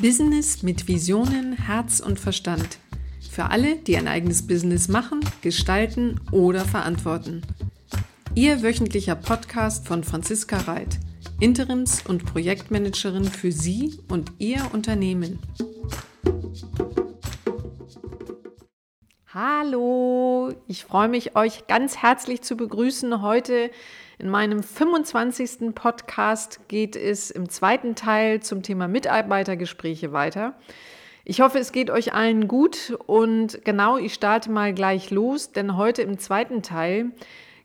Business mit Visionen, Herz und Verstand. Für alle, die ein eigenes Business machen, gestalten oder verantworten. Ihr wöchentlicher Podcast von Franziska Reit, Interims- und Projektmanagerin für Sie und Ihr Unternehmen. Hallo, ich freue mich, euch ganz herzlich zu begrüßen heute in meinem 25. Podcast geht es im zweiten Teil zum Thema Mitarbeitergespräche weiter. Ich hoffe, es geht euch allen gut und genau, ich starte mal gleich los, denn heute im zweiten Teil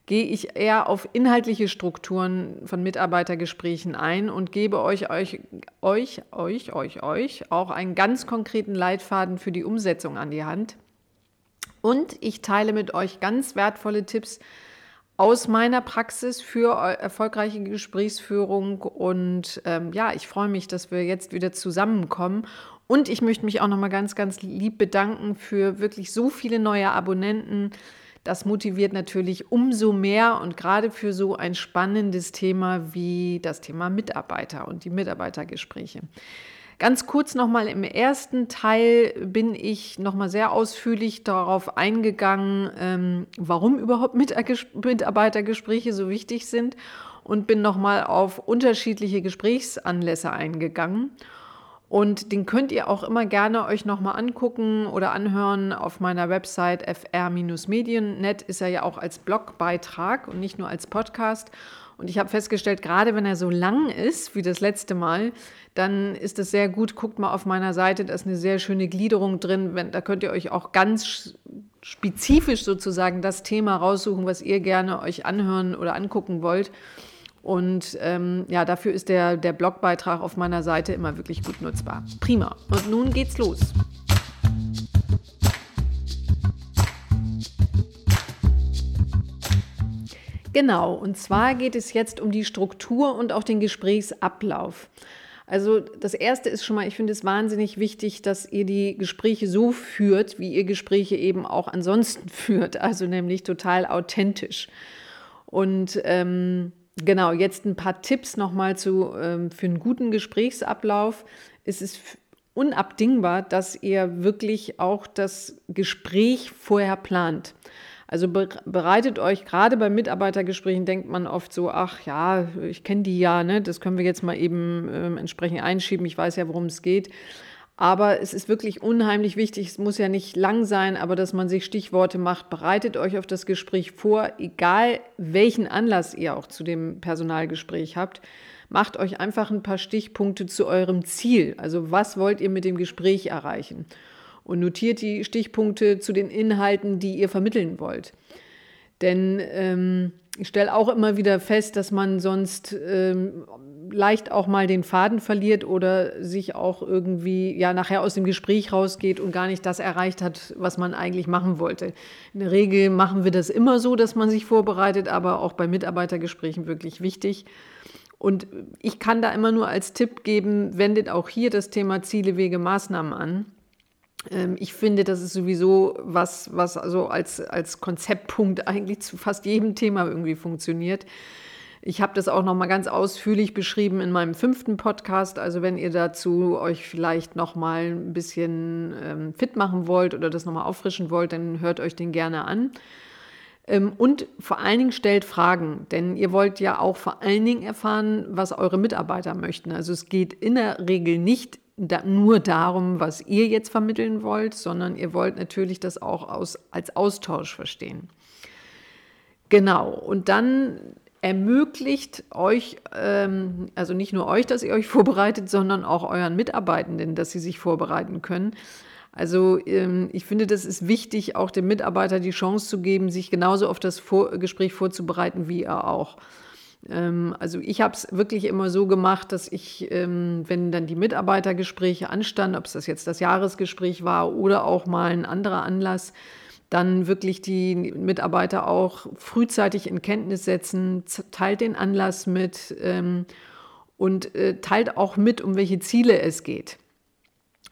gehe ich eher auf inhaltliche Strukturen von Mitarbeitergesprächen ein und gebe euch, euch, euch, euch, euch, euch auch einen ganz konkreten Leitfaden für die Umsetzung an die Hand. Und ich teile mit euch ganz wertvolle Tipps, aus meiner Praxis für erfolgreiche Gesprächsführung. Und ähm, ja, ich freue mich, dass wir jetzt wieder zusammenkommen. Und ich möchte mich auch noch mal ganz, ganz lieb bedanken für wirklich so viele neue Abonnenten. Das motiviert natürlich umso mehr und gerade für so ein spannendes Thema wie das Thema Mitarbeiter und die Mitarbeitergespräche. Ganz kurz nochmal im ersten Teil bin ich nochmal sehr ausführlich darauf eingegangen, ähm, warum überhaupt Mitarbeitergespräche so wichtig sind und bin nochmal auf unterschiedliche Gesprächsanlässe eingegangen. Und den könnt ihr auch immer gerne euch nochmal angucken oder anhören auf meiner Website fr-medien.net ist er ja auch als Blogbeitrag und nicht nur als Podcast. Und ich habe festgestellt, gerade wenn er so lang ist wie das letzte Mal, dann ist es sehr gut. Guckt mal auf meiner Seite, da ist eine sehr schöne Gliederung drin. Da könnt ihr euch auch ganz spezifisch sozusagen das Thema raussuchen, was ihr gerne euch anhören oder angucken wollt. Und ähm, ja, dafür ist der, der Blogbeitrag auf meiner Seite immer wirklich gut nutzbar. Prima. Und nun geht's los. Genau, und zwar geht es jetzt um die Struktur und auch den Gesprächsablauf. Also das Erste ist schon mal, ich finde es wahnsinnig wichtig, dass ihr die Gespräche so führt, wie ihr Gespräche eben auch ansonsten führt, also nämlich total authentisch. Und ähm, genau, jetzt ein paar Tipps nochmal zu, ähm, für einen guten Gesprächsablauf. Es ist unabdingbar, dass ihr wirklich auch das Gespräch vorher plant. Also bereitet euch gerade bei Mitarbeitergesprächen, denkt man oft so, ach ja, ich kenne die ja, ne? das können wir jetzt mal eben äh, entsprechend einschieben, ich weiß ja, worum es geht. Aber es ist wirklich unheimlich wichtig, es muss ja nicht lang sein, aber dass man sich Stichworte macht, bereitet euch auf das Gespräch vor, egal welchen Anlass ihr auch zu dem Personalgespräch habt. Macht euch einfach ein paar Stichpunkte zu eurem Ziel. Also was wollt ihr mit dem Gespräch erreichen? Und notiert die Stichpunkte zu den Inhalten, die ihr vermitteln wollt. Denn ähm, ich stelle auch immer wieder fest, dass man sonst ähm, leicht auch mal den Faden verliert oder sich auch irgendwie ja nachher aus dem Gespräch rausgeht und gar nicht das erreicht hat, was man eigentlich machen wollte. In der Regel machen wir das immer so, dass man sich vorbereitet, aber auch bei Mitarbeitergesprächen wirklich wichtig. Und ich kann da immer nur als Tipp geben, wendet auch hier das Thema Ziele, Wege, Maßnahmen an. Ähm, ich finde, das ist sowieso was, was also als, als Konzeptpunkt eigentlich zu fast jedem Thema irgendwie funktioniert. Ich habe das auch noch mal ganz ausführlich beschrieben in meinem fünften Podcast. Also wenn ihr dazu euch vielleicht noch mal ein bisschen ähm, fit machen wollt oder das noch mal auffrischen wollt, dann hört euch den gerne an. Ähm, und vor allen Dingen stellt Fragen, denn ihr wollt ja auch vor allen Dingen erfahren, was eure Mitarbeiter möchten. Also es geht in der Regel nicht da, nur darum, was ihr jetzt vermitteln wollt, sondern ihr wollt natürlich das auch aus, als Austausch verstehen. Genau, und dann ermöglicht euch, ähm, also nicht nur euch, dass ihr euch vorbereitet, sondern auch euren Mitarbeitenden, dass sie sich vorbereiten können. Also ähm, ich finde, das ist wichtig, auch dem Mitarbeiter die Chance zu geben, sich genauso auf das Vor Gespräch vorzubereiten wie er auch. Ähm, also ich habe es wirklich immer so gemacht, dass ich, ähm, wenn dann die Mitarbeitergespräche anstanden, ob es das jetzt das Jahresgespräch war oder auch mal ein anderer Anlass, dann wirklich die Mitarbeiter auch frühzeitig in Kenntnis setzen, teilt den Anlass mit ähm, und äh, teilt auch mit, um welche Ziele es geht.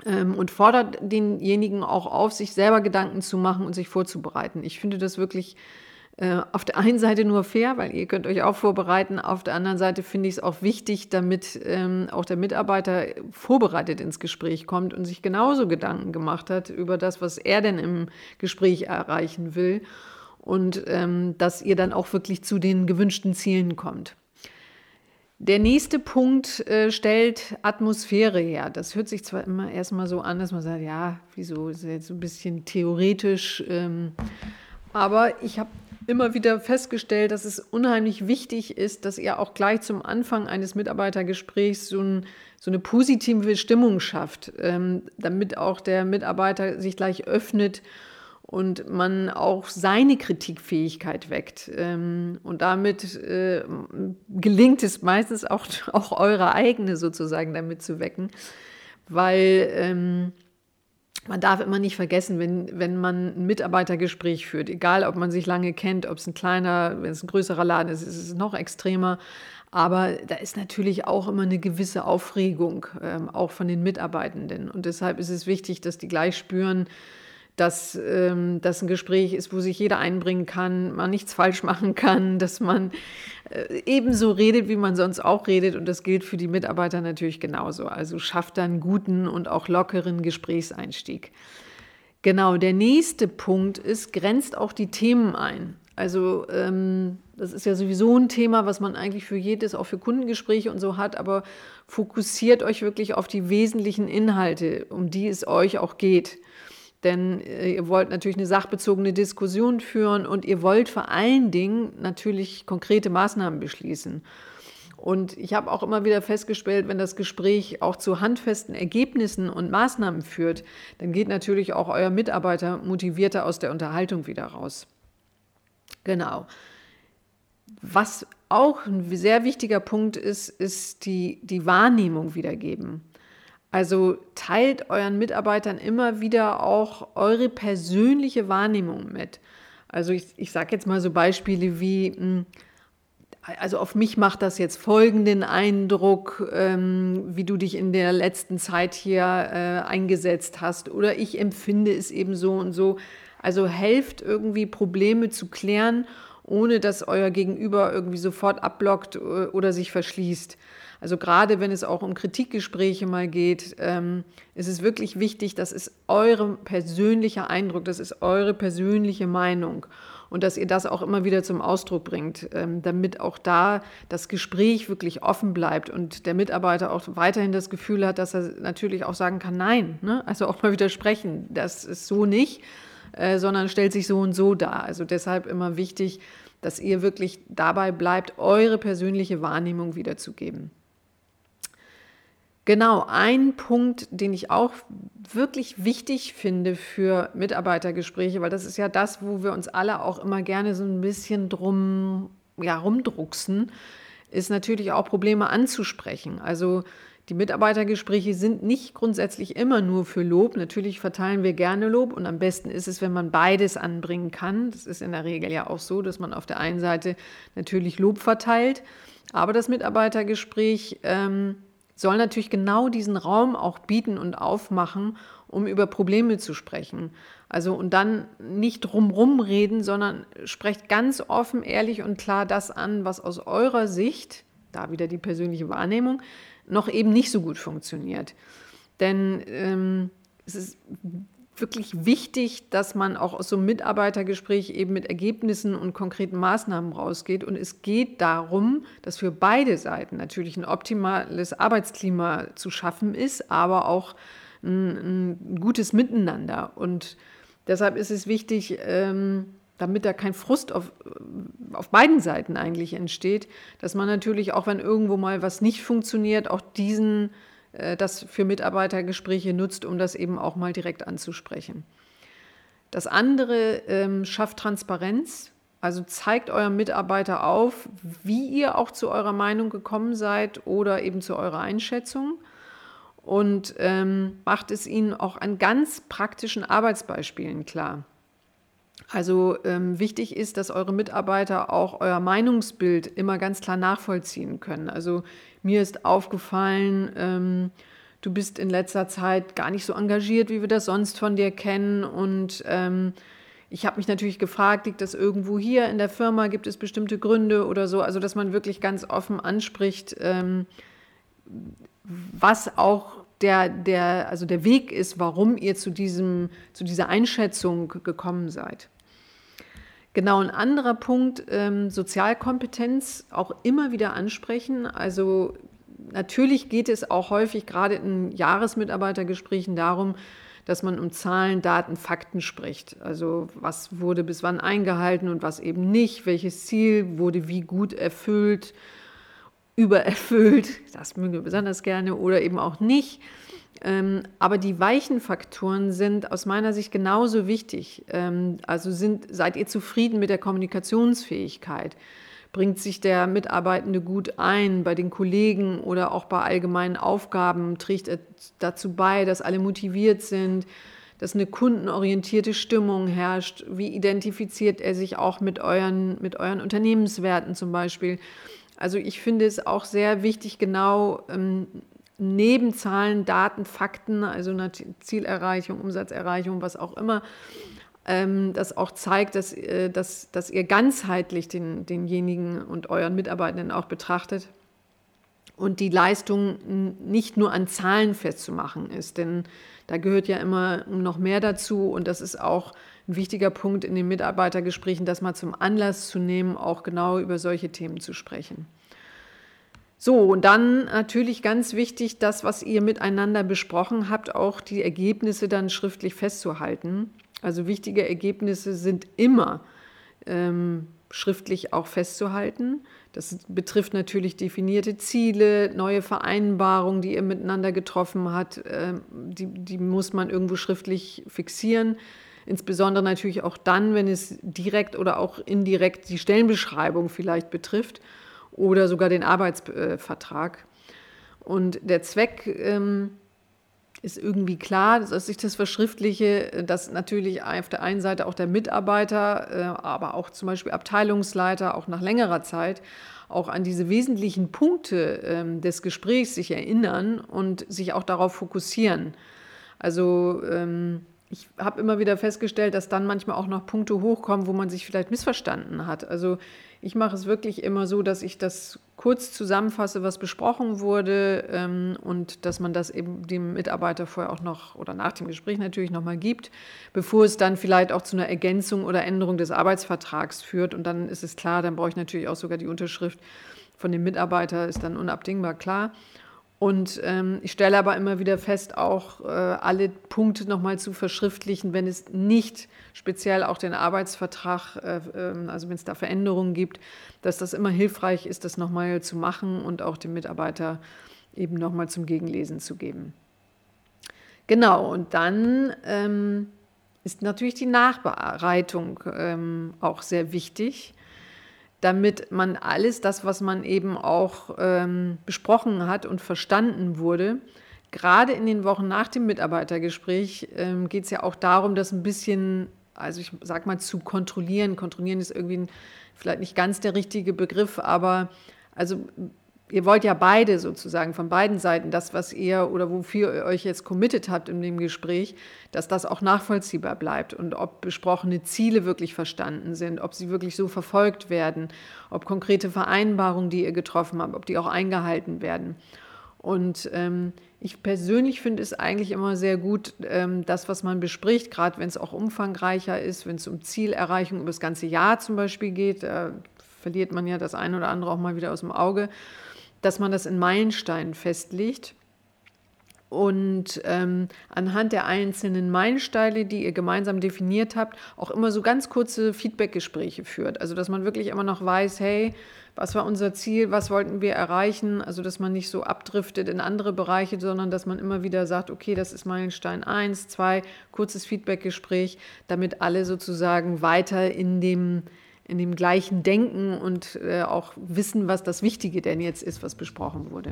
und fordert denjenigen auch auf, sich selber Gedanken zu machen und sich vorzubereiten. Ich finde das wirklich äh, auf der einen Seite nur fair, weil ihr könnt euch auch vorbereiten. Auf der anderen Seite finde ich es auch wichtig, damit ähm, auch der Mitarbeiter vorbereitet ins Gespräch kommt und sich genauso Gedanken gemacht hat über das, was er denn im Gespräch erreichen will. Und ähm, dass ihr dann auch wirklich zu den gewünschten Zielen kommt. Der nächste Punkt äh, stellt Atmosphäre her. Das hört sich zwar immer erstmal so an, dass man sagt, ja, wieso ist jetzt so ein bisschen theoretisch. Ähm, aber ich habe immer wieder festgestellt, dass es unheimlich wichtig ist, dass ihr auch gleich zum Anfang eines Mitarbeitergesprächs so, ein, so eine positive Stimmung schafft, ähm, damit auch der Mitarbeiter sich gleich öffnet und man auch seine Kritikfähigkeit weckt. Ähm, und damit äh, gelingt es meistens auch, auch eure eigene sozusagen damit zu wecken, weil ähm, man darf immer nicht vergessen, wenn, wenn man ein Mitarbeitergespräch führt, egal ob man sich lange kennt, ob es ein kleiner, wenn es ein größerer Laden ist, ist es noch extremer. Aber da ist natürlich auch immer eine gewisse Aufregung, ähm, auch von den Mitarbeitenden. Und deshalb ist es wichtig, dass die gleich spüren, dass ähm, das ein Gespräch ist, wo sich jeder einbringen kann, man nichts falsch machen kann, dass man äh, ebenso redet, wie man sonst auch redet. Und das gilt für die Mitarbeiter natürlich genauso. Also schafft dann guten und auch lockeren Gesprächseinstieg. Genau, der nächste Punkt ist, grenzt auch die Themen ein. Also ähm, das ist ja sowieso ein Thema, was man eigentlich für jedes, auch für Kundengespräche und so hat, aber fokussiert euch wirklich auf die wesentlichen Inhalte, um die es euch auch geht. Denn äh, ihr wollt natürlich eine sachbezogene Diskussion führen und ihr wollt vor allen Dingen natürlich konkrete Maßnahmen beschließen. Und ich habe auch immer wieder festgestellt, wenn das Gespräch auch zu handfesten Ergebnissen und Maßnahmen führt, dann geht natürlich auch euer Mitarbeiter motivierter aus der Unterhaltung wieder raus. Genau. Was auch ein sehr wichtiger Punkt ist, ist die, die Wahrnehmung wiedergeben. Also teilt euren Mitarbeitern immer wieder auch eure persönliche Wahrnehmung mit. Also ich, ich sage jetzt mal so Beispiele wie, hm, also auf mich macht das jetzt folgenden Eindruck, ähm, wie du dich in der letzten Zeit hier äh, eingesetzt hast oder ich empfinde es eben so und so. Also helft irgendwie Probleme zu klären, ohne dass euer Gegenüber irgendwie sofort abblockt äh, oder sich verschließt. Also gerade wenn es auch um Kritikgespräche mal geht, ähm, ist es wirklich wichtig, das ist eure persönliche Eindruck, das ist eure persönliche Meinung und dass ihr das auch immer wieder zum Ausdruck bringt, ähm, damit auch da das Gespräch wirklich offen bleibt und der Mitarbeiter auch weiterhin das Gefühl hat, dass er natürlich auch sagen kann, nein, ne? also auch mal widersprechen, das ist so nicht, äh, sondern stellt sich so und so dar. Also deshalb immer wichtig, dass ihr wirklich dabei bleibt, eure persönliche Wahrnehmung wiederzugeben. Genau, ein Punkt, den ich auch wirklich wichtig finde für Mitarbeitergespräche, weil das ist ja das, wo wir uns alle auch immer gerne so ein bisschen drum ja, rumdrucksen, ist natürlich auch Probleme anzusprechen. Also die Mitarbeitergespräche sind nicht grundsätzlich immer nur für Lob. Natürlich verteilen wir gerne Lob und am besten ist es, wenn man beides anbringen kann. Das ist in der Regel ja auch so, dass man auf der einen Seite natürlich Lob verteilt, aber das Mitarbeitergespräch ähm, soll natürlich genau diesen Raum auch bieten und aufmachen, um über Probleme zu sprechen. Also und dann nicht drumrum reden, sondern sprecht ganz offen, ehrlich und klar das an, was aus eurer Sicht, da wieder die persönliche Wahrnehmung, noch eben nicht so gut funktioniert. Denn ähm, es ist wirklich wichtig, dass man auch aus so einem Mitarbeitergespräch eben mit Ergebnissen und konkreten Maßnahmen rausgeht. Und es geht darum, dass für beide Seiten natürlich ein optimales Arbeitsklima zu schaffen ist, aber auch ein, ein gutes Miteinander. Und deshalb ist es wichtig, ähm, damit da kein Frust auf, auf beiden Seiten eigentlich entsteht, dass man natürlich auch, wenn irgendwo mal was nicht funktioniert, auch diesen das für Mitarbeitergespräche nutzt, um das eben auch mal direkt anzusprechen. Das andere ähm, schafft Transparenz, also zeigt eurem Mitarbeiter auf, wie ihr auch zu eurer Meinung gekommen seid oder eben zu eurer Einschätzung und ähm, macht es ihnen auch an ganz praktischen Arbeitsbeispielen klar. Also ähm, wichtig ist, dass eure Mitarbeiter auch euer Meinungsbild immer ganz klar nachvollziehen können. Also mir ist aufgefallen, ähm, du bist in letzter Zeit gar nicht so engagiert, wie wir das sonst von dir kennen. Und ähm, ich habe mich natürlich gefragt, liegt das irgendwo hier in der Firma, gibt es bestimmte Gründe oder so, also dass man wirklich ganz offen anspricht, ähm, was auch der, der, also der Weg ist, warum ihr zu, diesem, zu dieser Einschätzung gekommen seid. Genau, ein anderer Punkt, ähm, Sozialkompetenz auch immer wieder ansprechen. Also natürlich geht es auch häufig gerade in Jahresmitarbeitergesprächen darum, dass man um Zahlen, Daten, Fakten spricht. Also was wurde bis wann eingehalten und was eben nicht, welches Ziel wurde wie gut erfüllt, übererfüllt, das mögen wir besonders gerne, oder eben auch nicht. Ähm, aber die weichen Faktoren sind aus meiner Sicht genauso wichtig. Ähm, also sind, seid ihr zufrieden mit der Kommunikationsfähigkeit? Bringt sich der Mitarbeitende gut ein bei den Kollegen oder auch bei allgemeinen Aufgaben? Trägt er dazu bei, dass alle motiviert sind, dass eine kundenorientierte Stimmung herrscht? Wie identifiziert er sich auch mit euren, mit euren Unternehmenswerten zum Beispiel? Also ich finde es auch sehr wichtig, genau ähm, neben Zahlen, Daten, Fakten, also eine Zielerreichung, Umsatzerreichung, was auch immer, ähm, das auch zeigt, dass, äh, dass, dass ihr ganzheitlich den, denjenigen und euren Mitarbeitenden auch betrachtet und die Leistung nicht nur an Zahlen festzumachen ist, denn da gehört ja immer noch mehr dazu und das ist auch ein wichtiger Punkt in den Mitarbeitergesprächen, das mal zum Anlass zu nehmen, auch genau über solche Themen zu sprechen. So, und dann natürlich ganz wichtig, das, was ihr miteinander besprochen habt, auch die Ergebnisse dann schriftlich festzuhalten. Also wichtige Ergebnisse sind immer ähm, schriftlich auch festzuhalten. Das betrifft natürlich definierte Ziele, neue Vereinbarungen, die ihr miteinander getroffen habt. Äh, die, die muss man irgendwo schriftlich fixieren. Insbesondere natürlich auch dann, wenn es direkt oder auch indirekt die Stellenbeschreibung vielleicht betrifft oder sogar den Arbeitsvertrag. Und der Zweck ähm, ist irgendwie klar, dass ich das verschriftliche, dass natürlich auf der einen Seite auch der Mitarbeiter, äh, aber auch zum Beispiel Abteilungsleiter auch nach längerer Zeit auch an diese wesentlichen Punkte ähm, des Gesprächs sich erinnern und sich auch darauf fokussieren. Also ähm, ich habe immer wieder festgestellt, dass dann manchmal auch noch Punkte hochkommen, wo man sich vielleicht missverstanden hat. Also ich mache es wirklich immer so, dass ich das kurz zusammenfasse, was besprochen wurde ähm, und dass man das eben dem Mitarbeiter vorher auch noch oder nach dem Gespräch natürlich nochmal gibt, bevor es dann vielleicht auch zu einer Ergänzung oder Änderung des Arbeitsvertrags führt. Und dann ist es klar, dann brauche ich natürlich auch sogar die Unterschrift von dem Mitarbeiter, ist dann unabdingbar klar. Und ähm, ich stelle aber immer wieder fest, auch äh, alle Punkte nochmal zu verschriftlichen, wenn es nicht speziell auch den Arbeitsvertrag, äh, äh, also wenn es da Veränderungen gibt, dass das immer hilfreich ist, das nochmal zu machen und auch dem Mitarbeiter eben nochmal zum Gegenlesen zu geben. Genau, und dann ähm, ist natürlich die Nachbereitung ähm, auch sehr wichtig damit man alles das, was man eben auch ähm, besprochen hat und verstanden wurde, gerade in den Wochen nach dem Mitarbeitergespräch ähm, geht es ja auch darum, das ein bisschen, also ich sag mal, zu kontrollieren. Kontrollieren ist irgendwie ein, vielleicht nicht ganz der richtige Begriff, aber also ihr wollt ja beide sozusagen von beiden Seiten das, was ihr oder wofür ihr euch jetzt committed habt in dem Gespräch, dass das auch nachvollziehbar bleibt und ob besprochene Ziele wirklich verstanden sind, ob sie wirklich so verfolgt werden, ob konkrete Vereinbarungen, die ihr getroffen habt, ob die auch eingehalten werden. Und ähm, ich persönlich finde es eigentlich immer sehr gut, ähm, das, was man bespricht, gerade wenn es auch umfangreicher ist, wenn es um Zielerreichung über das ganze Jahr zum Beispiel geht, da verliert man ja das eine oder andere auch mal wieder aus dem Auge dass man das in Meilensteinen festlegt. Und ähm, anhand der einzelnen Meilensteine, die ihr gemeinsam definiert habt, auch immer so ganz kurze Feedbackgespräche führt. Also dass man wirklich immer noch weiß, hey, was war unser Ziel, was wollten wir erreichen, also dass man nicht so abdriftet in andere Bereiche, sondern dass man immer wieder sagt, okay, das ist Meilenstein 1, 2, kurzes Feedbackgespräch, damit alle sozusagen weiter in dem in dem gleichen Denken und äh, auch wissen, was das Wichtige denn jetzt ist, was besprochen wurde.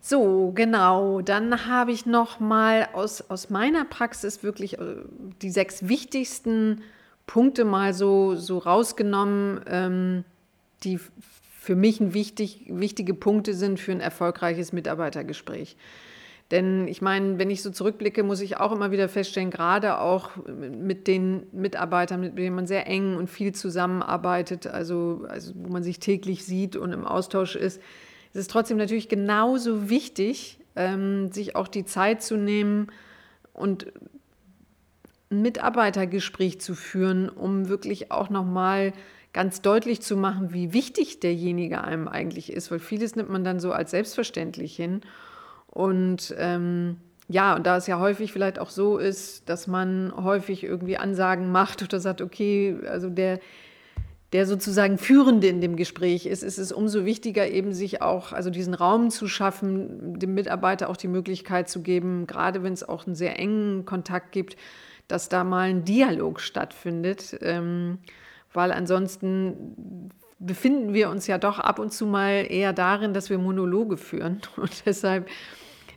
So, genau. Dann habe ich noch mal aus, aus meiner Praxis wirklich äh, die sechs wichtigsten Punkte mal so, so rausgenommen, ähm, die für mich ein wichtig, wichtige Punkte sind für ein erfolgreiches Mitarbeitergespräch. Denn ich meine, wenn ich so zurückblicke, muss ich auch immer wieder feststellen, gerade auch mit den Mitarbeitern, mit denen man sehr eng und viel zusammenarbeitet, also, also wo man sich täglich sieht und im Austausch ist, ist es trotzdem natürlich genauso wichtig, ähm, sich auch die Zeit zu nehmen und ein Mitarbeitergespräch zu führen, um wirklich auch nochmal ganz deutlich zu machen, wie wichtig derjenige einem eigentlich ist, weil vieles nimmt man dann so als selbstverständlich hin. Und ähm, ja, und da es ja häufig vielleicht auch so ist, dass man häufig irgendwie Ansagen macht oder sagt, okay, also der, der sozusagen Führende in dem Gespräch ist, ist es umso wichtiger, eben sich auch, also diesen Raum zu schaffen, dem Mitarbeiter auch die Möglichkeit zu geben, gerade wenn es auch einen sehr engen Kontakt gibt, dass da mal ein Dialog stattfindet, ähm, weil ansonsten befinden wir uns ja doch ab und zu mal eher darin, dass wir Monologe führen. Und deshalb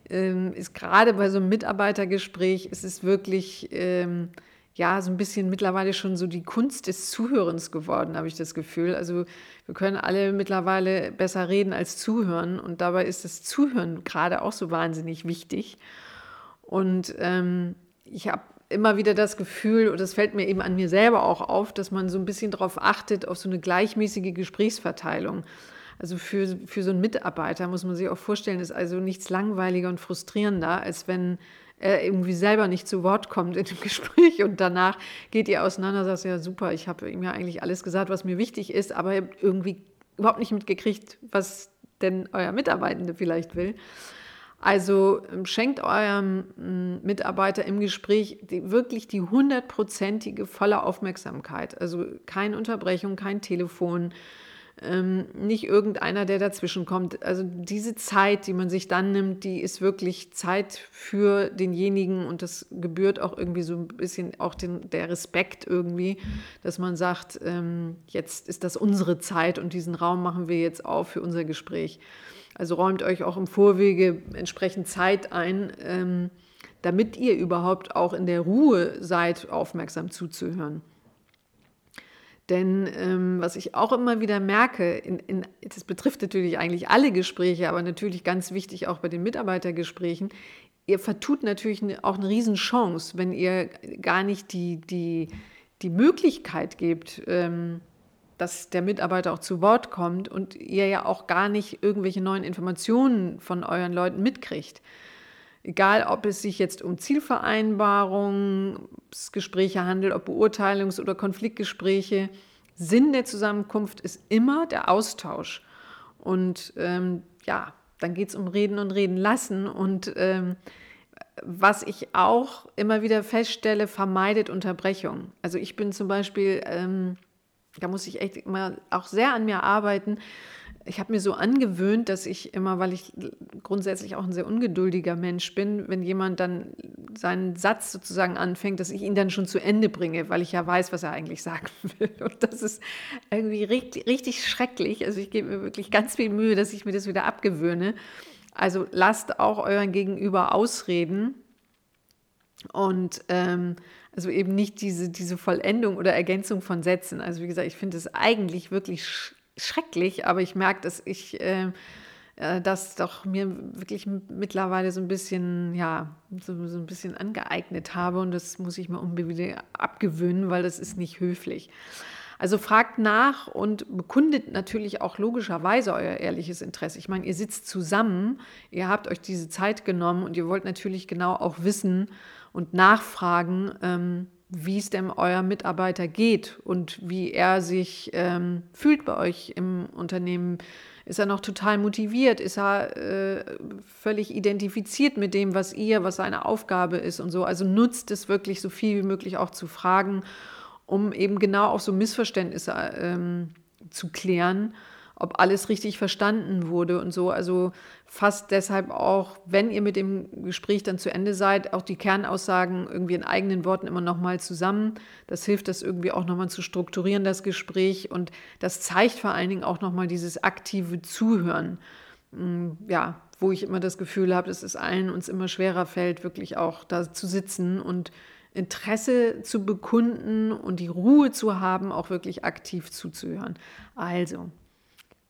ähm, ist gerade bei so einem Mitarbeitergespräch, ist es wirklich ähm, ja so ein bisschen mittlerweile schon so die Kunst des Zuhörens geworden, habe ich das Gefühl. Also wir können alle mittlerweile besser reden als zuhören und dabei ist das Zuhören gerade auch so wahnsinnig wichtig. Und ähm, ich habe immer wieder das Gefühl, und das fällt mir eben an mir selber auch auf, dass man so ein bisschen darauf achtet, auf so eine gleichmäßige Gesprächsverteilung. Also für, für so einen Mitarbeiter muss man sich auch vorstellen, ist also nichts langweiliger und frustrierender, als wenn er irgendwie selber nicht zu Wort kommt in dem Gespräch und danach geht ihr auseinander, sagt ja super, ich habe ihm ja eigentlich alles gesagt, was mir wichtig ist, aber irgendwie überhaupt nicht mitgekriegt, was denn euer Mitarbeitende vielleicht will. Also ähm, schenkt eurem hm, Mitarbeiter im Gespräch die, wirklich die hundertprozentige volle Aufmerksamkeit. Also keine Unterbrechung, kein Telefon, ähm, nicht irgendeiner, der dazwischen kommt. Also diese Zeit, die man sich dann nimmt, die ist wirklich Zeit für denjenigen und das gebührt auch irgendwie so ein bisschen auch den, der Respekt irgendwie, dass man sagt, ähm, jetzt ist das unsere Zeit und diesen Raum machen wir jetzt auf für unser Gespräch. Also räumt euch auch im Vorwege entsprechend Zeit ein, ähm, damit ihr überhaupt auch in der Ruhe seid, aufmerksam zuzuhören. Denn ähm, was ich auch immer wieder merke, in, in, das betrifft natürlich eigentlich alle Gespräche, aber natürlich ganz wichtig auch bei den Mitarbeitergesprächen, ihr vertut natürlich auch eine Riesenchance, wenn ihr gar nicht die, die, die Möglichkeit gebt, ähm, dass der Mitarbeiter auch zu Wort kommt und ihr ja auch gar nicht irgendwelche neuen Informationen von euren Leuten mitkriegt. Egal, ob es sich jetzt um Zielvereinbarungsgespräche handelt, ob Beurteilungs- oder Konfliktgespräche. Sinn der Zusammenkunft ist immer der Austausch. Und ähm, ja, dann geht es um Reden und Reden lassen. Und ähm, was ich auch immer wieder feststelle, vermeidet Unterbrechung. Also ich bin zum Beispiel ähm, da muss ich echt immer auch sehr an mir arbeiten. Ich habe mir so angewöhnt, dass ich immer, weil ich grundsätzlich auch ein sehr ungeduldiger Mensch bin, wenn jemand dann seinen Satz sozusagen anfängt, dass ich ihn dann schon zu Ende bringe, weil ich ja weiß, was er eigentlich sagen will. Und das ist irgendwie richtig, richtig schrecklich. Also ich gebe mir wirklich ganz viel Mühe, dass ich mir das wieder abgewöhne. Also lasst auch euren Gegenüber ausreden und ähm, also eben nicht diese, diese Vollendung oder Ergänzung von Sätzen. Also wie gesagt, ich finde es eigentlich wirklich sch schrecklich, aber ich merke, dass ich äh, äh, das doch mir wirklich mittlerweile so ein bisschen, ja, so, so ein bisschen angeeignet habe und das muss ich mir unbedingt abgewöhnen, weil das ist nicht höflich. Also fragt nach und bekundet natürlich auch logischerweise euer ehrliches Interesse. Ich meine, ihr sitzt zusammen, ihr habt euch diese Zeit genommen und ihr wollt natürlich genau auch wissen, und nachfragen, ähm, wie es denn euer Mitarbeiter geht und wie er sich ähm, fühlt bei euch im Unternehmen. Ist er noch total motiviert? Ist er äh, völlig identifiziert mit dem, was ihr, was seine Aufgabe ist und so? Also nutzt es wirklich so viel wie möglich auch zu fragen, um eben genau auch so Missverständnisse ähm, zu klären ob alles richtig verstanden wurde und so. Also fasst deshalb auch, wenn ihr mit dem Gespräch dann zu Ende seid, auch die Kernaussagen irgendwie in eigenen Worten immer nochmal zusammen. Das hilft, das irgendwie auch nochmal zu strukturieren, das Gespräch. Und das zeigt vor allen Dingen auch nochmal dieses aktive Zuhören. Mm, ja, wo ich immer das Gefühl habe, dass es allen uns immer schwerer fällt, wirklich auch da zu sitzen und Interesse zu bekunden und die Ruhe zu haben, auch wirklich aktiv zuzuhören. Also,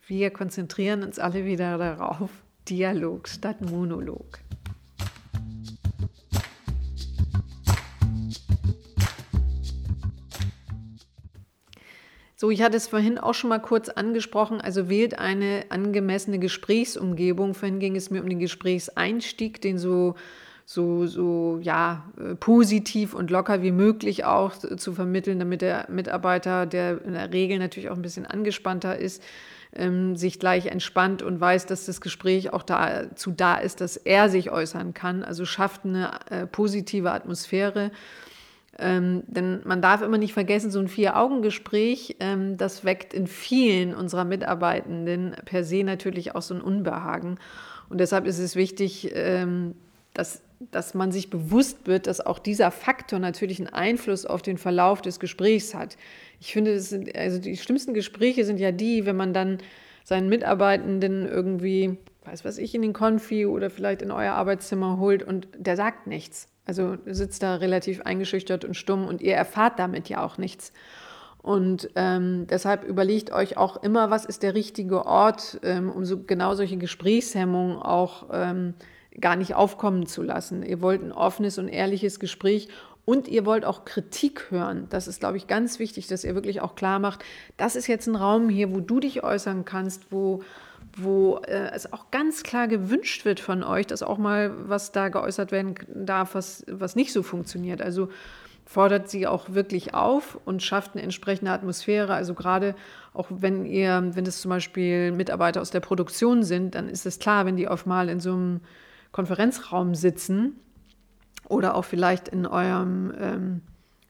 Wir konzentrieren uns alle wieder darauf. Dialog statt Monolog. So, ich hatte es vorhin auch schon mal kurz angesprochen. Also wählt eine angemessene Gesprächsumgebung. Vorhin ging es mir um den Gesprächseinstieg, den so so, so ja, äh, positiv und locker wie möglich auch zu vermitteln, damit der Mitarbeiter, der in der Regel natürlich auch ein bisschen angespannter ist, ähm, sich gleich entspannt und weiß, dass das Gespräch auch dazu da ist, dass er sich äußern kann. Also schafft eine äh, positive Atmosphäre. Ähm, denn man darf immer nicht vergessen, so ein Vier-Augen-Gespräch, ähm, das weckt in vielen unserer Mitarbeitenden per se natürlich auch so ein Unbehagen. Und deshalb ist es wichtig, ähm, dass dass man sich bewusst wird, dass auch dieser Faktor natürlich einen Einfluss auf den Verlauf des Gesprächs hat. Ich finde, sind, also die schlimmsten Gespräche sind ja die, wenn man dann seinen Mitarbeitenden irgendwie, weiß was ich, in den Konfi oder vielleicht in euer Arbeitszimmer holt und der sagt nichts. Also sitzt da relativ eingeschüchtert und stumm und ihr erfahrt damit ja auch nichts. Und ähm, deshalb überlegt euch auch immer, was ist der richtige Ort, ähm, um so genau solche Gesprächshemmungen auch ähm, gar nicht aufkommen zu lassen. Ihr wollt ein offenes und ehrliches Gespräch und ihr wollt auch Kritik hören. Das ist, glaube ich, ganz wichtig, dass ihr wirklich auch klar macht, das ist jetzt ein Raum hier, wo du dich äußern kannst, wo, wo äh, es auch ganz klar gewünscht wird von euch, dass auch mal was da geäußert werden darf, was, was nicht so funktioniert. Also fordert sie auch wirklich auf und schafft eine entsprechende Atmosphäre. Also gerade auch wenn ihr, wenn es zum Beispiel Mitarbeiter aus der Produktion sind, dann ist es klar, wenn die auf mal in so einem Konferenzraum sitzen oder auch vielleicht in eurem, ähm,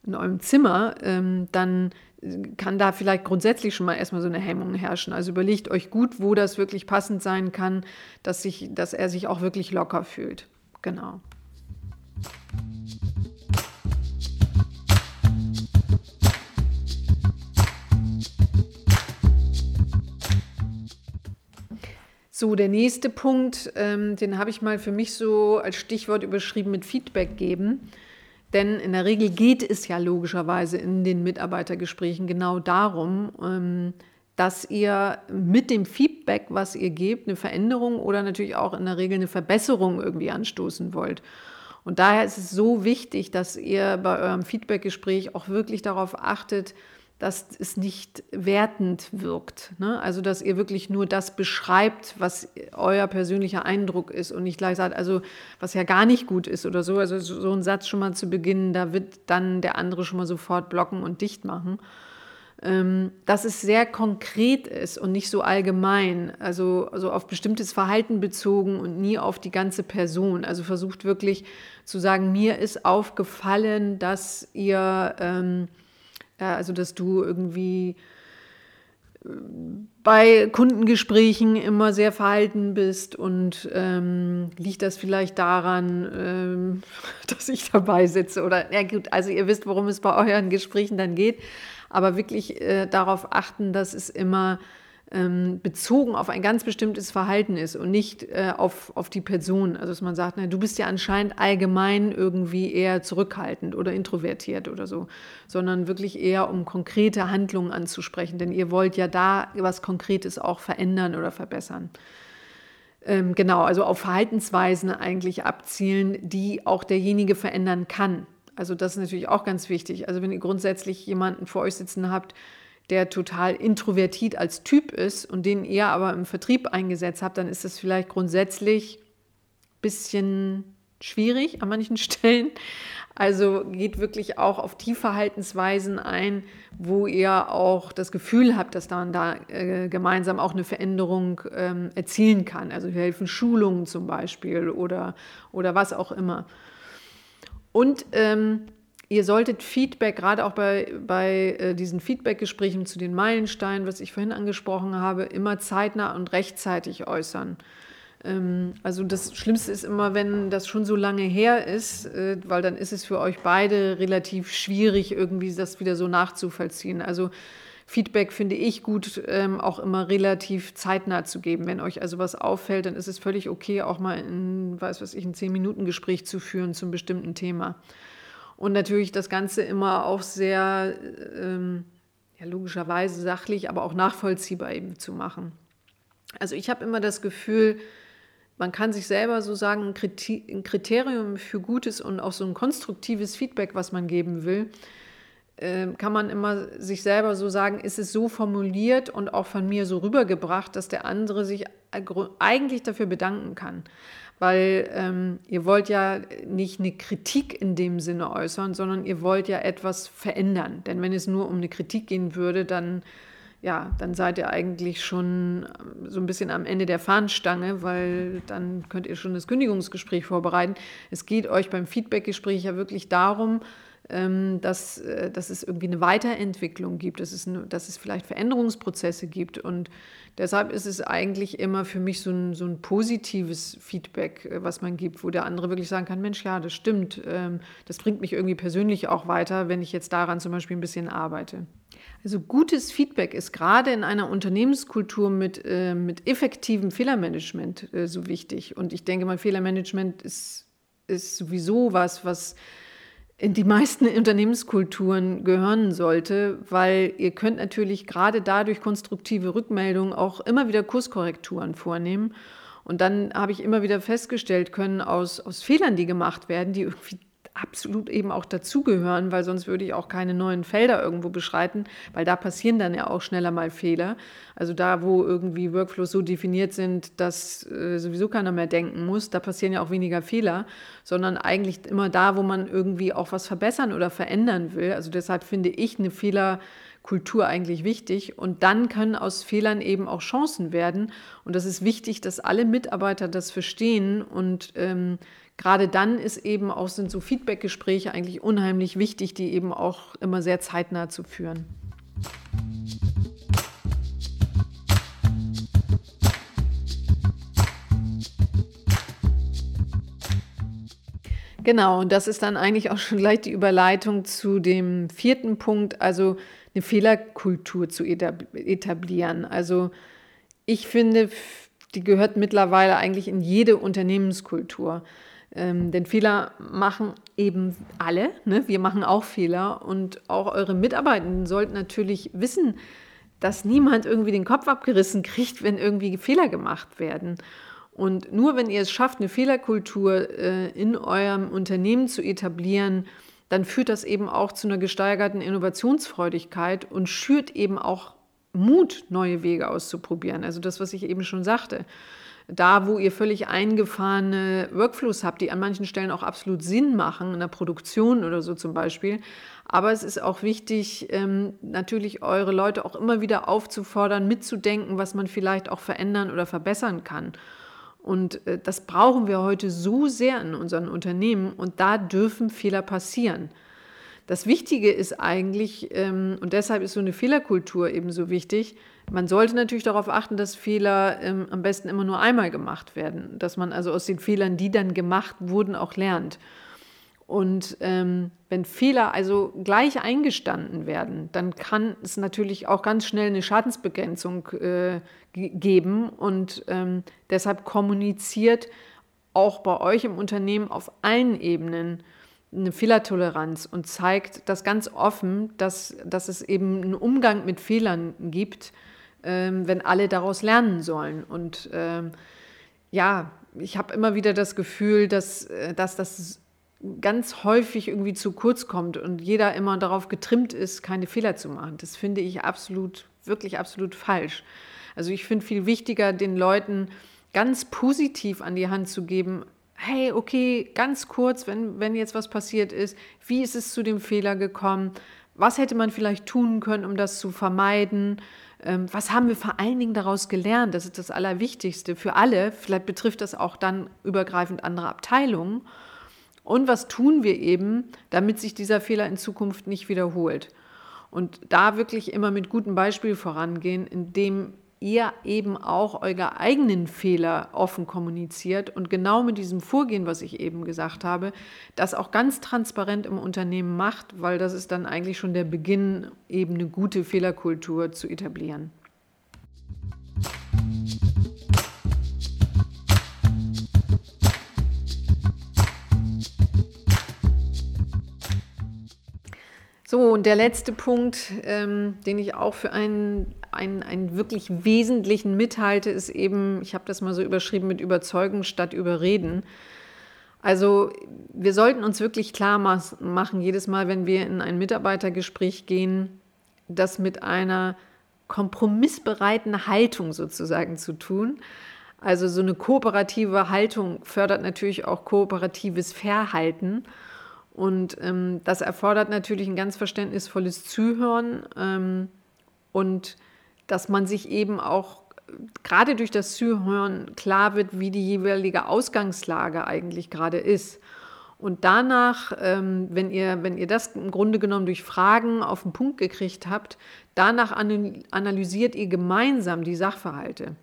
in eurem Zimmer, ähm, dann kann da vielleicht grundsätzlich schon mal erstmal so eine Hemmung herrschen. Also überlegt euch gut, wo das wirklich passend sein kann, dass, sich, dass er sich auch wirklich locker fühlt. Genau. So, der nächste Punkt, ähm, den habe ich mal für mich so als Stichwort überschrieben mit Feedback geben. Denn in der Regel geht es ja logischerweise in den Mitarbeitergesprächen genau darum, ähm, dass ihr mit dem Feedback, was ihr gebt, eine Veränderung oder natürlich auch in der Regel eine Verbesserung irgendwie anstoßen wollt. Und daher ist es so wichtig, dass ihr bei eurem Feedbackgespräch auch wirklich darauf achtet, dass es nicht wertend wirkt. Ne? Also, dass ihr wirklich nur das beschreibt, was euer persönlicher Eindruck ist und nicht gleich sagt, also was ja gar nicht gut ist oder so. Also, so ein Satz schon mal zu beginnen, da wird dann der andere schon mal sofort blocken und dicht machen. Ähm, dass es sehr konkret ist und nicht so allgemein, also, also auf bestimmtes Verhalten bezogen und nie auf die ganze Person. Also versucht wirklich zu sagen, mir ist aufgefallen, dass ihr. Ähm, also dass du irgendwie äh, bei Kundengesprächen immer sehr verhalten bist und ähm, liegt das vielleicht daran, ähm, dass ich dabei sitze oder ja gut, also ihr wisst, worum es bei euren Gesprächen dann geht, aber wirklich äh, darauf achten, dass es immer ähm, bezogen auf ein ganz bestimmtes Verhalten ist und nicht äh, auf, auf die Person. Also dass man sagt, na, du bist ja anscheinend allgemein irgendwie eher zurückhaltend oder introvertiert oder so, sondern wirklich eher um konkrete Handlungen anzusprechen, denn ihr wollt ja da was Konkretes auch verändern oder verbessern. Ähm, genau, also auf Verhaltensweisen eigentlich abzielen, die auch derjenige verändern kann. Also das ist natürlich auch ganz wichtig. Also wenn ihr grundsätzlich jemanden vor euch sitzen habt, der total introvertiert als Typ ist und den ihr aber im Vertrieb eingesetzt habt, dann ist das vielleicht grundsätzlich ein bisschen schwierig an manchen Stellen. Also geht wirklich auch auf die Verhaltensweisen ein, wo ihr auch das Gefühl habt, dass man da äh, gemeinsam auch eine Veränderung ähm, erzielen kann. Also helfen Schulungen zum Beispiel oder, oder was auch immer. Und ähm, Ihr solltet Feedback, gerade auch bei, bei äh, diesen Feedbackgesprächen zu den Meilensteinen, was ich vorhin angesprochen habe, immer zeitnah und rechtzeitig äußern. Ähm, also das Schlimmste ist immer, wenn das schon so lange her ist, äh, weil dann ist es für euch beide relativ schwierig, irgendwie das wieder so nachzuvollziehen. Also Feedback finde ich gut, ähm, auch immer relativ zeitnah zu geben. Wenn euch also was auffällt, dann ist es völlig okay, auch mal in, weiß was ich, ein 10-Minuten-Gespräch zu führen zum bestimmten Thema. Und natürlich das Ganze immer auch sehr, ähm, ja, logischerweise sachlich, aber auch nachvollziehbar eben zu machen. Also ich habe immer das Gefühl, man kann sich selber so sagen, ein Kriterium für gutes und auch so ein konstruktives Feedback, was man geben will, ähm, kann man immer sich selber so sagen, ist es so formuliert und auch von mir so rübergebracht, dass der andere sich eigentlich dafür bedanken kann. Weil ähm, ihr wollt ja nicht eine Kritik in dem Sinne äußern, sondern ihr wollt ja etwas verändern. Denn wenn es nur um eine Kritik gehen würde, dann ja, dann seid ihr eigentlich schon ähm, so ein bisschen am Ende der Fahnenstange, weil dann könnt ihr schon das Kündigungsgespräch vorbereiten. Es geht euch beim Feedbackgespräch ja wirklich darum, ähm, dass, äh, dass es irgendwie eine Weiterentwicklung gibt, dass es, dass es vielleicht Veränderungsprozesse gibt. Und deshalb ist es eigentlich immer für mich so ein, so ein positives Feedback, äh, was man gibt, wo der andere wirklich sagen kann, Mensch, ja, das stimmt, ähm, das bringt mich irgendwie persönlich auch weiter, wenn ich jetzt daran zum Beispiel ein bisschen arbeite. Also gutes Feedback ist gerade in einer Unternehmenskultur mit, äh, mit effektivem Fehlermanagement äh, so wichtig. Und ich denke mal, Fehlermanagement ist, ist sowieso was, was in die meisten Unternehmenskulturen gehören sollte, weil ihr könnt natürlich gerade dadurch konstruktive Rückmeldungen auch immer wieder Kurskorrekturen vornehmen. Und dann habe ich immer wieder festgestellt können aus, aus Fehlern, die gemacht werden, die irgendwie absolut eben auch dazugehören, weil sonst würde ich auch keine neuen Felder irgendwo beschreiten, weil da passieren dann ja auch schneller mal Fehler. Also da, wo irgendwie Workflows so definiert sind, dass äh, sowieso keiner mehr denken muss, da passieren ja auch weniger Fehler, sondern eigentlich immer da, wo man irgendwie auch was verbessern oder verändern will. Also deshalb finde ich eine Fehlerkultur eigentlich wichtig. Und dann können aus Fehlern eben auch Chancen werden. Und das ist wichtig, dass alle Mitarbeiter das verstehen und ähm, gerade dann ist eben auch, sind so Feedbackgespräche eigentlich unheimlich wichtig, die eben auch immer sehr zeitnah zu führen. Genau, und das ist dann eigentlich auch schon gleich die Überleitung zu dem vierten Punkt, also eine Fehlerkultur zu etablieren. Also ich finde, die gehört mittlerweile eigentlich in jede Unternehmenskultur. Ähm, denn Fehler machen eben alle. Ne? Wir machen auch Fehler und auch eure Mitarbeitenden sollten natürlich wissen, dass niemand irgendwie den Kopf abgerissen kriegt, wenn irgendwie Fehler gemacht werden. Und nur wenn ihr es schafft, eine Fehlerkultur äh, in eurem Unternehmen zu etablieren, dann führt das eben auch zu einer gesteigerten Innovationsfreudigkeit und schürt eben auch Mut, neue Wege auszuprobieren. Also das, was ich eben schon sagte da, wo ihr völlig eingefahrene Workflows habt, die an manchen Stellen auch absolut Sinn machen, in der Produktion oder so zum Beispiel. Aber es ist auch wichtig, ähm, natürlich eure Leute auch immer wieder aufzufordern, mitzudenken, was man vielleicht auch verändern oder verbessern kann. Und äh, das brauchen wir heute so sehr in unseren Unternehmen und da dürfen Fehler passieren. Das Wichtige ist eigentlich, ähm, und deshalb ist so eine Fehlerkultur eben so wichtig, man sollte natürlich darauf achten, dass Fehler ähm, am besten immer nur einmal gemacht werden, dass man also aus den Fehlern, die dann gemacht wurden, auch lernt. Und ähm, wenn Fehler also gleich eingestanden werden, dann kann es natürlich auch ganz schnell eine Schadensbegrenzung äh, geben. Und ähm, deshalb kommuniziert auch bei euch im Unternehmen auf allen Ebenen eine Fehlertoleranz und zeigt das ganz offen, dass, dass es eben einen Umgang mit Fehlern gibt, ähm, wenn alle daraus lernen sollen. Und ähm, ja, ich habe immer wieder das Gefühl, dass, äh, dass das ganz häufig irgendwie zu kurz kommt und jeder immer darauf getrimmt ist, keine Fehler zu machen. Das finde ich absolut, wirklich absolut falsch. Also ich finde viel wichtiger, den Leuten ganz positiv an die Hand zu geben, hey, okay, ganz kurz, wenn, wenn jetzt was passiert ist, wie ist es zu dem Fehler gekommen? Was hätte man vielleicht tun können, um das zu vermeiden? Ähm, was haben wir vor allen Dingen daraus gelernt? Das ist das Allerwichtigste für alle. Vielleicht betrifft das auch dann übergreifend andere Abteilungen. Und was tun wir eben, damit sich dieser Fehler in Zukunft nicht wiederholt? Und da wirklich immer mit gutem Beispiel vorangehen, indem ihr eben auch eure eigenen Fehler offen kommuniziert und genau mit diesem Vorgehen, was ich eben gesagt habe, das auch ganz transparent im Unternehmen macht, weil das ist dann eigentlich schon der Beginn, eben eine gute Fehlerkultur zu etablieren. So, und der letzte Punkt, ähm, den ich auch für einen, einen, einen wirklich wesentlichen mithalte, ist eben, ich habe das mal so überschrieben mit Überzeugen statt Überreden. Also wir sollten uns wirklich klar machen, jedes Mal, wenn wir in ein Mitarbeitergespräch gehen, das mit einer kompromissbereiten Haltung sozusagen zu tun. Also so eine kooperative Haltung fördert natürlich auch kooperatives Verhalten. Und ähm, das erfordert natürlich ein ganz verständnisvolles Zuhören ähm, und dass man sich eben auch gerade durch das Zuhören klar wird, wie die jeweilige Ausgangslage eigentlich gerade ist. Und danach, ähm, wenn, ihr, wenn ihr das im Grunde genommen durch Fragen auf den Punkt gekriegt habt, danach analysiert ihr gemeinsam die Sachverhalte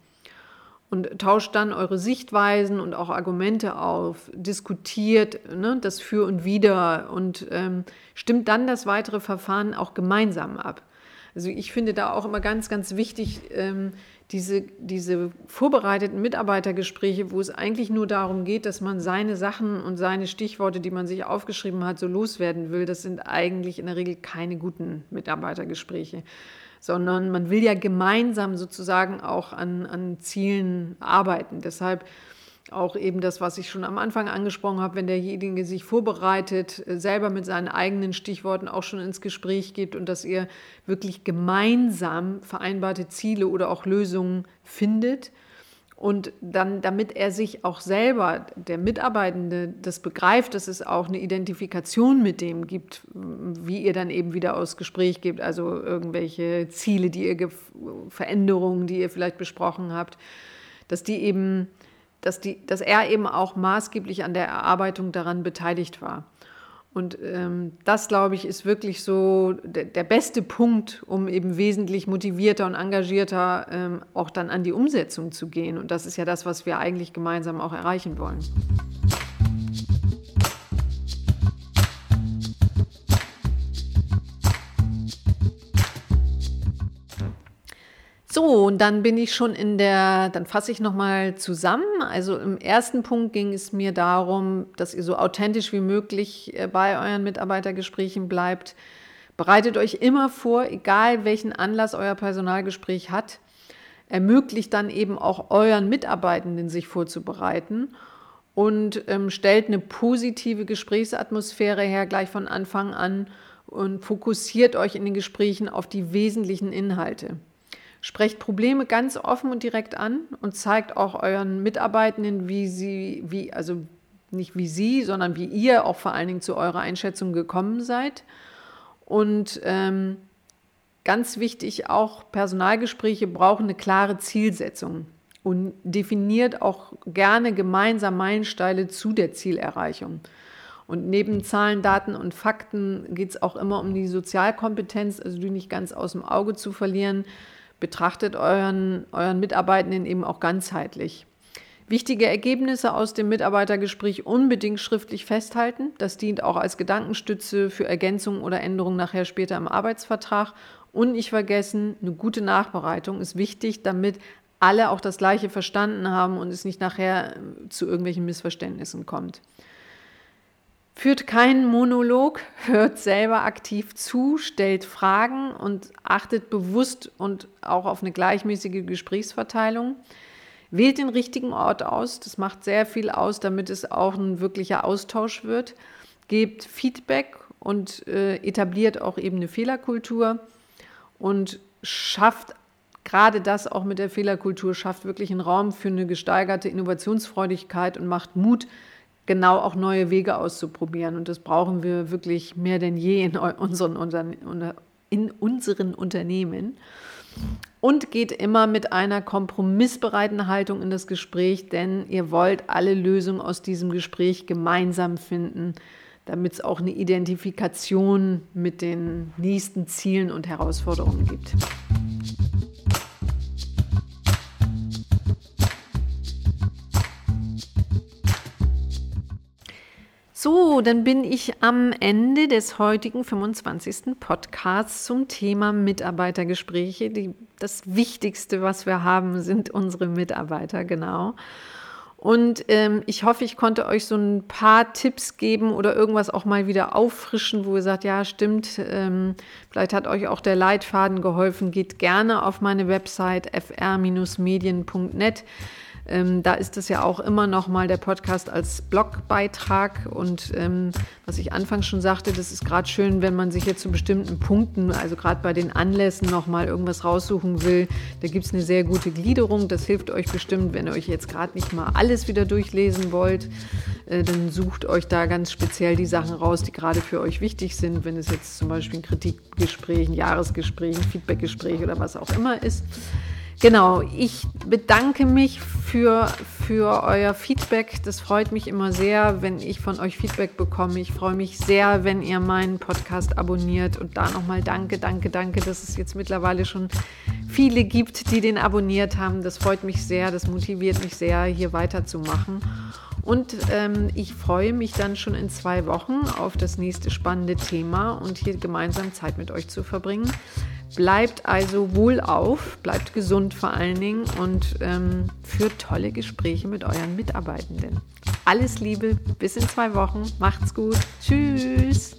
und tauscht dann eure Sichtweisen und auch Argumente auf, diskutiert ne, das Für und Wider und ähm, stimmt dann das weitere Verfahren auch gemeinsam ab. Also ich finde da auch immer ganz, ganz wichtig, ähm, diese, diese vorbereiteten Mitarbeitergespräche, wo es eigentlich nur darum geht, dass man seine Sachen und seine Stichworte, die man sich aufgeschrieben hat, so loswerden will, das sind eigentlich in der Regel keine guten Mitarbeitergespräche, sondern man will ja gemeinsam sozusagen auch an, an Zielen arbeiten. Deshalb auch eben das, was ich schon am Anfang angesprochen habe, wenn derjenige sich vorbereitet, äh, selber mit seinen eigenen Stichworten auch schon ins Gespräch geht und dass ihr wirklich gemeinsam vereinbarte Ziele oder auch Lösungen findet. Und dann, damit er sich auch selber, der Mitarbeitende, das begreift, dass es auch eine Identifikation mit dem gibt, wie ihr dann eben wieder aus Gespräch gebt, also irgendwelche Ziele, die ihr, Veränderungen, die ihr vielleicht besprochen habt, dass die eben dass, die, dass er eben auch maßgeblich an der Erarbeitung daran beteiligt war. Und ähm, das, glaube ich, ist wirklich so der, der, beste Punkt, um eben wesentlich motivierter und engagierter ähm, auch dann an die Umsetzung zu gehen. Und das ist ja das, was wir eigentlich gemeinsam auch erreichen wollen. So, und dann bin ich schon in der, dann fasse ich nochmal zusammen. Also im ersten Punkt ging es mir darum, dass ihr so authentisch wie möglich äh, bei euren Mitarbeitergesprächen bleibt. Bereitet euch immer vor, egal welchen Anlass euer Personalgespräch hat, ermöglicht dann eben auch euren Mitarbeitenden sich vorzubereiten und ähm, stellt eine positive Gesprächsatmosphäre her gleich von Anfang an und fokussiert euch in den Gesprächen auf die wesentlichen Inhalte. Sprecht Probleme ganz offen und direkt an und zeigt auch euren Mitarbeitenden, wie sie, wie, also nicht wie sie, sondern wie ihr auch vor allen Dingen zu eurer Einschätzung gekommen seid. Und ähm, ganz wichtig, auch Personalgespräche brauchen eine klare Zielsetzung und definiert auch gerne gemeinsam Meilensteine zu der Zielerreichung. Und neben Zahlen, Daten und Fakten geht es auch immer um die Sozialkompetenz, also die nicht ganz aus dem Auge zu verlieren betrachtet euren, euren Mitarbeitenden eben auch ganzheitlich. Wichtige Ergebnisse aus dem Mitarbeitergespräch unbedingt schriftlich festhalten. Das dient auch als Gedankenstütze für Ergänzungen oder Änderungen nachher später im Arbeitsvertrag. Und nicht vergessen, eine gute Nachbereitung ist wichtig, damit alle auch das Gleiche verstanden haben und es nicht nachher zu irgendwelchen Missverständnissen kommt. Führt keinen Monolog, hört selber aktiv zu, stellt Fragen und achtet bewusst und auch auf eine gleichmäßige Gesprächsverteilung. Wählt den richtigen Ort aus, das macht sehr viel aus, damit es auch ein wirklicher Austausch wird. Gebt Feedback und äh, etabliert auch eben eine Fehlerkultur und schafft gerade das auch mit der Fehlerkultur, schafft wirklich einen Raum für eine gesteigerte Innovationsfreudigkeit und macht Mut, genau auch neue Wege auszuprobieren. Und das brauchen wir wirklich mehr denn je in unseren, in unseren Unternehmen. Und geht immer mit einer kompromissbereiten Haltung in das Gespräch, denn ihr wollt alle Lösungen aus diesem Gespräch gemeinsam finden, damit es auch eine Identifikation mit den nächsten Zielen und Herausforderungen gibt. So, dann bin ich am Ende des heutigen 25. Podcasts zum Thema Mitarbeitergespräche. Die, das Wichtigste, was wir haben, sind unsere Mitarbeiter, genau. Und ähm, ich hoffe, ich konnte euch so ein paar Tipps geben oder irgendwas auch mal wieder auffrischen, wo ihr sagt, ja, stimmt, ähm, vielleicht hat euch auch der Leitfaden geholfen. Geht gerne auf meine Website fr-medien.net. Ähm, da ist es ja auch immer noch mal der Podcast als Blogbeitrag. Und ähm, was ich anfangs schon sagte, das ist gerade schön, wenn man sich jetzt zu bestimmten Punkten, also gerade bei den Anlässen, noch mal irgendwas raussuchen will. Da gibt es eine sehr gute Gliederung. Das hilft euch bestimmt, wenn ihr euch jetzt gerade nicht mal alles wieder durchlesen wollt. Äh, dann sucht euch da ganz speziell die Sachen raus, die gerade für euch wichtig sind. Wenn es jetzt zum Beispiel ein Kritikgespräch, ein Jahresgespräch, ein Feedbackgespräch oder was auch immer ist. Genau, ich bedanke mich für, für euer Feedback. Das freut mich immer sehr, wenn ich von euch Feedback bekomme. Ich freue mich sehr, wenn ihr meinen Podcast abonniert. Und da nochmal danke, danke, danke, dass es jetzt mittlerweile schon viele gibt, die den abonniert haben. Das freut mich sehr, das motiviert mich sehr, hier weiterzumachen. Und ähm, ich freue mich dann schon in zwei Wochen auf das nächste spannende Thema und hier gemeinsam Zeit mit euch zu verbringen. Bleibt also wohlauf, bleibt gesund vor allen Dingen und ähm, führt tolle Gespräche mit euren Mitarbeitenden. Alles Liebe, bis in zwei Wochen. Macht's gut. Tschüss.